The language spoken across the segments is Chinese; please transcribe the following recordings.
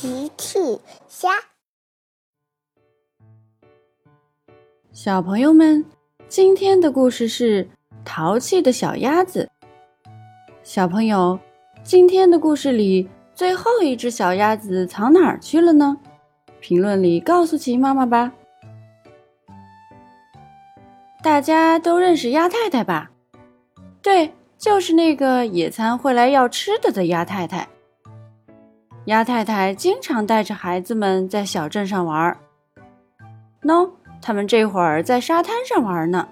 奇趣虾，小朋友们，今天的故事是淘气的小鸭子。小朋友，今天的故事里最后一只小鸭子藏哪儿去了呢？评论里告诉奇妈妈吧。大家都认识鸭太太吧？对，就是那个野餐会来要吃的的鸭太太。鸭太太经常带着孩子们在小镇上玩儿。喏，他们这会儿在沙滩上玩呢。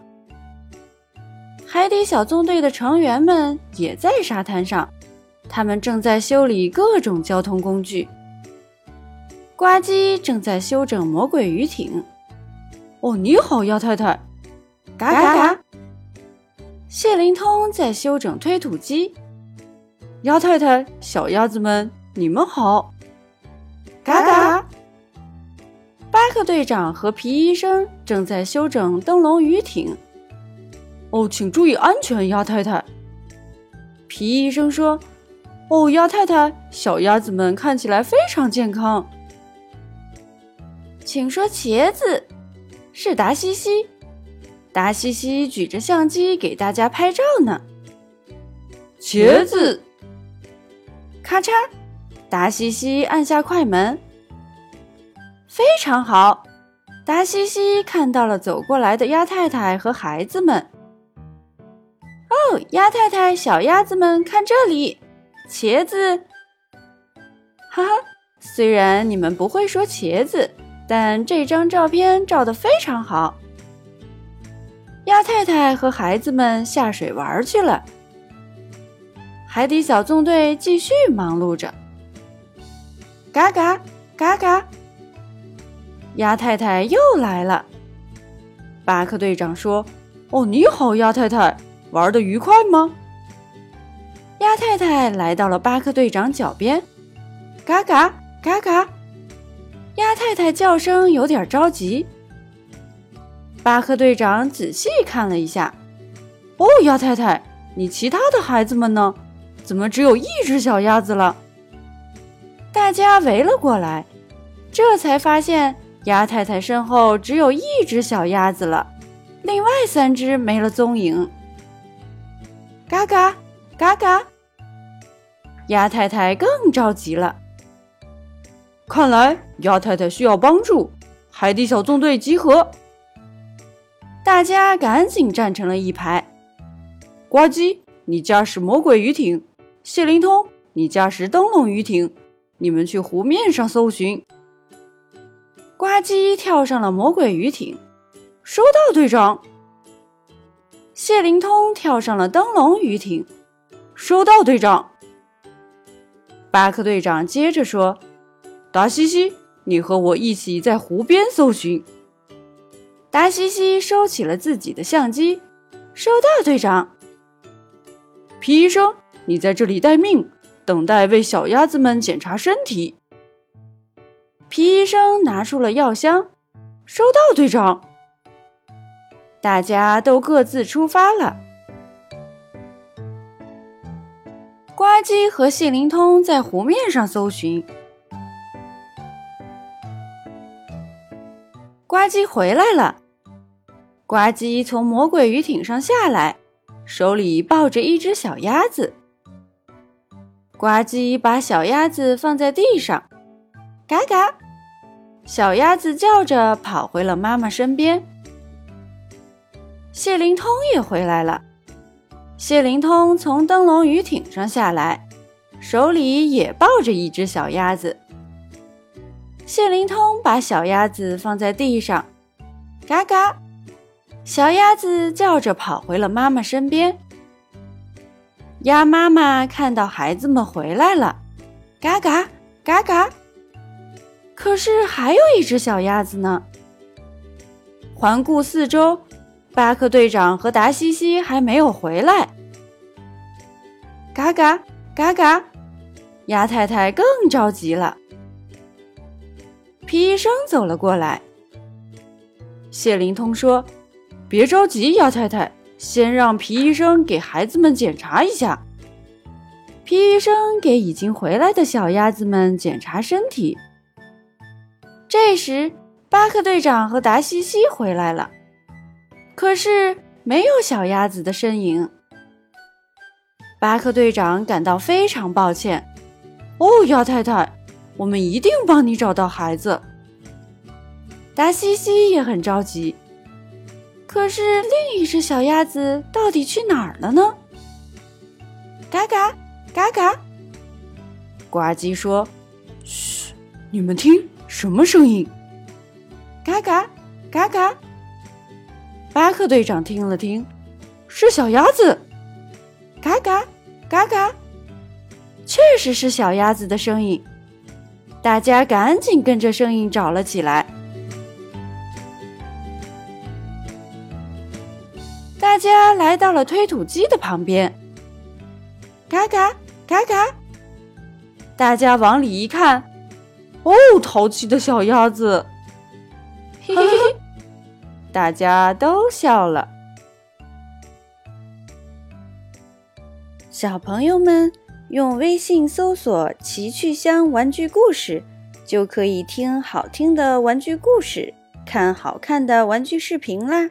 海底小纵队的成员们也在沙滩上，他们正在修理各种交通工具。呱唧正在修整魔鬼鱼艇。哦，你好，鸭太太。嘎嘎嘎。谢灵通在修整推土机。鸭太太，小鸭子们。你们好，嘎嘎！巴克队长和皮医生正在修整灯笼鱼艇。哦，请注意安全，鸭太太。皮医生说：“哦，鸭太太，小鸭子们看起来非常健康。”请说，茄子是达西西。达西西举着相机给大家拍照呢。茄子，咔嚓。达西西按下快门，非常好。达西西看到了走过来的鸭太太和孩子们。哦，鸭太太，小鸭子们看这里，茄子！哈哈，虽然你们不会说茄子，但这张照片照得非常好。鸭太太和孩子们下水玩去了，海底小纵队继续忙碌着。嘎嘎嘎嘎！鸭太太又来了。巴克队长说：“哦，你好，鸭太太，玩的愉快吗？”鸭太太来到了巴克队长脚边。嘎嘎嘎嘎！鸭太太叫声有点着急。巴克队长仔细看了一下。哦，鸭太太，你其他的孩子们呢？怎么只有一只小鸭子了？大家围了过来，这才发现鸭太太身后只有一只小鸭子了，另外三只没了踪影。嘎嘎嘎嘎！鸭太太更着急了。看来鸭太太需要帮助，海底小纵队集合！大家赶紧站成了一排。呱唧，你驾驶魔鬼鱼艇；谢灵通，你驾驶灯笼鱼艇。你们去湖面上搜寻。呱唧跳上了魔鬼鱼艇，收到，队长。谢灵通跳上了灯笼鱼艇，收到，队长。巴克队长接着说：“达西西，你和我一起在湖边搜寻。”达西西收起了自己的相机，收到，队长。皮医生，你在这里待命。等待为小鸭子们检查身体。皮医生拿出了药箱，收到，队长。大家都各自出发了。呱唧和谢灵通在湖面上搜寻。呱唧回来了。呱唧从魔鬼鱼艇上下来，手里抱着一只小鸭子。呱唧把小鸭子放在地上，嘎嘎，小鸭子叫着跑回了妈妈身边。谢灵通也回来了，谢灵通从灯笼鱼艇上下来，手里也抱着一只小鸭子。谢灵通把小鸭子放在地上，嘎嘎，小鸭子叫着跑回了妈妈身边。鸭妈妈看到孩子们回来了，嘎嘎嘎嘎。可是还有一只小鸭子呢。环顾四周，巴克队长和达西西还没有回来。嘎嘎嘎嘎，鸭太太更着急了。皮医生走了过来。谢灵通说：“别着急，鸭太太。”先让皮医生给孩子们检查一下。皮医生给已经回来的小鸭子们检查身体。这时，巴克队长和达西西回来了，可是没有小鸭子的身影。巴克队长感到非常抱歉。哦，鸭太太，我们一定帮你找到孩子。达西西也很着急。可是另一只小鸭子到底去哪儿了呢？嘎嘎嘎嘎，呱唧说：“嘘，你们听。”什么声音？嘎嘎嘎嘎！巴克队长听了听，是小鸭子。嘎嘎嘎嘎，确实是小鸭子的声音。大家赶紧跟着声音找了起来。大家来到了推土机的旁边。嘎嘎嘎嘎！大家往里一看。哦，淘气的小鸭子！嘿嘿嘿，大家都笑了。小朋友们用微信搜索“奇趣箱玩具故事”，就可以听好听的玩具故事，看好看的玩具视频啦。